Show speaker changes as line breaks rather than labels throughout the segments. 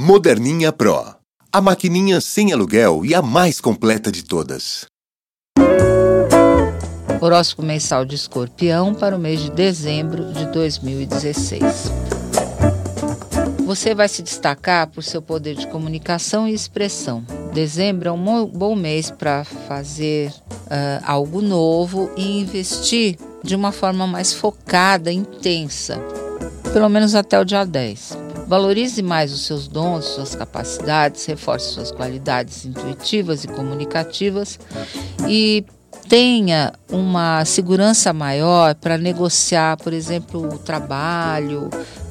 Moderninha Pro. A maquininha sem aluguel e a mais completa de todas.
Horóscopo mensal de escorpião para o mês de dezembro de 2016. Você vai se destacar por seu poder de comunicação e expressão. Dezembro é um bom mês para fazer uh, algo novo e investir de uma forma mais focada, intensa, pelo menos até o dia 10. Valorize mais os seus dons, suas capacidades, reforce suas qualidades intuitivas e comunicativas e tenha uma segurança maior para negociar, por exemplo, o trabalho,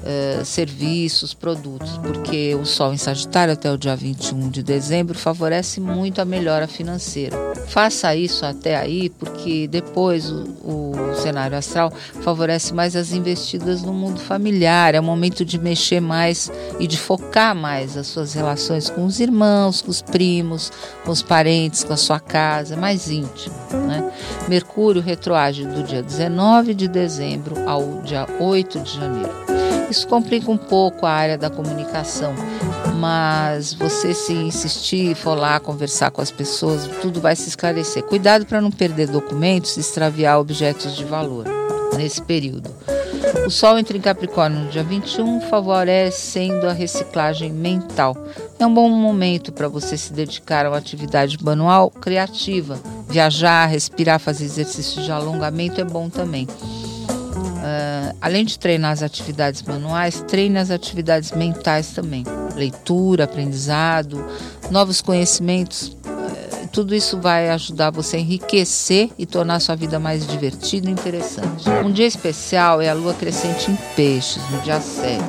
eh, serviços, produtos, porque o Sol em Sagitário até o dia 21 de dezembro favorece muito a melhora financeira. Faça isso até aí, porque depois o, o cenário astral favorece mais as investidas no mundo familiar. É o momento de mexer mais e de focar mais as suas relações com os irmãos, com os primos, com os parentes, com a sua casa, mais íntimo. Né? Mercúrio retroage do dia 19 de dezembro ao dia 8 de janeiro. Isso complica um pouco a área da comunicação, mas você se insistir, for lá conversar com as pessoas, tudo vai se esclarecer. Cuidado para não perder documentos e extraviar objetos de valor nesse período. O Sol entra em Capricórnio no dia 21, favorecendo a reciclagem mental. É um bom momento para você se dedicar a uma atividade manual criativa. Viajar, respirar, fazer exercícios de alongamento é bom também. Uh, além de treinar as atividades manuais, treine as atividades mentais também. Leitura, aprendizado, novos conhecimentos. Tudo isso vai ajudar você a enriquecer e tornar sua vida mais divertida e interessante. Um dia especial é a lua crescente em peixes, no dia 7.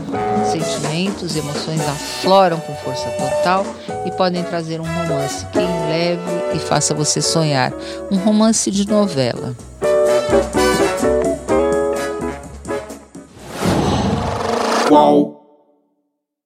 Sentimentos e emoções afloram com força total e podem trazer um romance que leve e faça você sonhar. Um romance de novela.
Qual?